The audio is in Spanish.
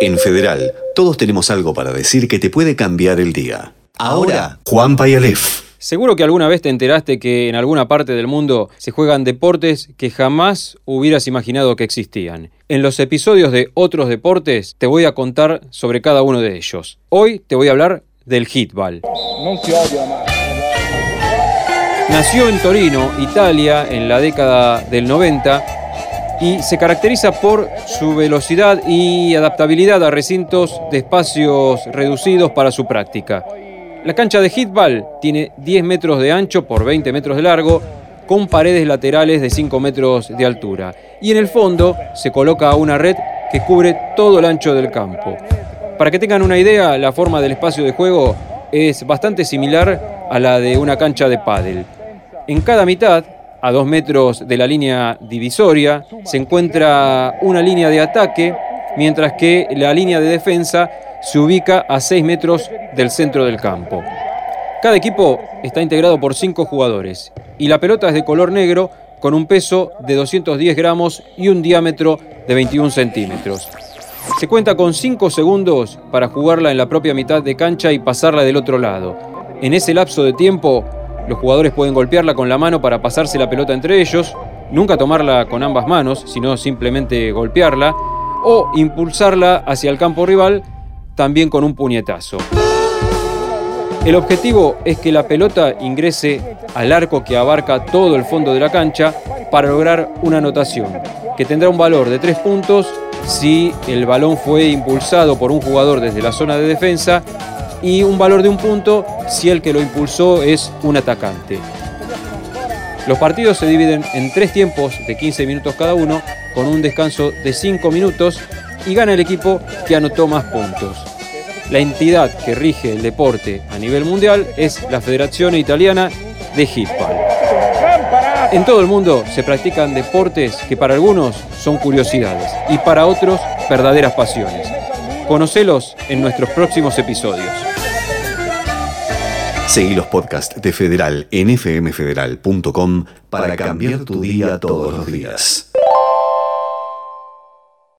En Federal, todos tenemos algo para decir que te puede cambiar el día. Ahora, Juan Payalef. Seguro que alguna vez te enteraste que en alguna parte del mundo se juegan deportes que jamás hubieras imaginado que existían. En los episodios de otros deportes te voy a contar sobre cada uno de ellos. Hoy te voy a hablar del hitball. Nació en Torino, Italia, en la década del 90 y se caracteriza por su velocidad y adaptabilidad a recintos de espacios reducidos para su práctica. La cancha de hitball tiene 10 metros de ancho por 20 metros de largo, con paredes laterales de 5 metros de altura. Y en el fondo se coloca una red que cubre todo el ancho del campo. Para que tengan una idea, la forma del espacio de juego es bastante similar a la de una cancha de pádel. En cada mitad a dos metros de la línea divisoria, se encuentra una línea de ataque, mientras que la línea de defensa se ubica a seis metros del centro del campo. Cada equipo está integrado por cinco jugadores y la pelota es de color negro con un peso de 210 gramos y un diámetro de 21 centímetros. Se cuenta con cinco segundos para jugarla en la propia mitad de cancha y pasarla del otro lado. En ese lapso de tiempo, los jugadores pueden golpearla con la mano para pasarse la pelota entre ellos, nunca tomarla con ambas manos, sino simplemente golpearla, o impulsarla hacia el campo rival también con un puñetazo. El objetivo es que la pelota ingrese al arco que abarca todo el fondo de la cancha para lograr una anotación, que tendrá un valor de tres puntos si el balón fue impulsado por un jugador desde la zona de defensa y un valor de un punto si el que lo impulsó es un atacante. Los partidos se dividen en tres tiempos de 15 minutos cada uno, con un descanso de 5 minutos y gana el equipo que anotó más puntos. La entidad que rige el deporte a nivel mundial es la Federación Italiana de Hitball. En todo el mundo se practican deportes que para algunos son curiosidades y para otros verdaderas pasiones. Conocelos en nuestros próximos episodios. Seguí los podcasts de Federal en fmfederal.com para cambiar tu día todos los días.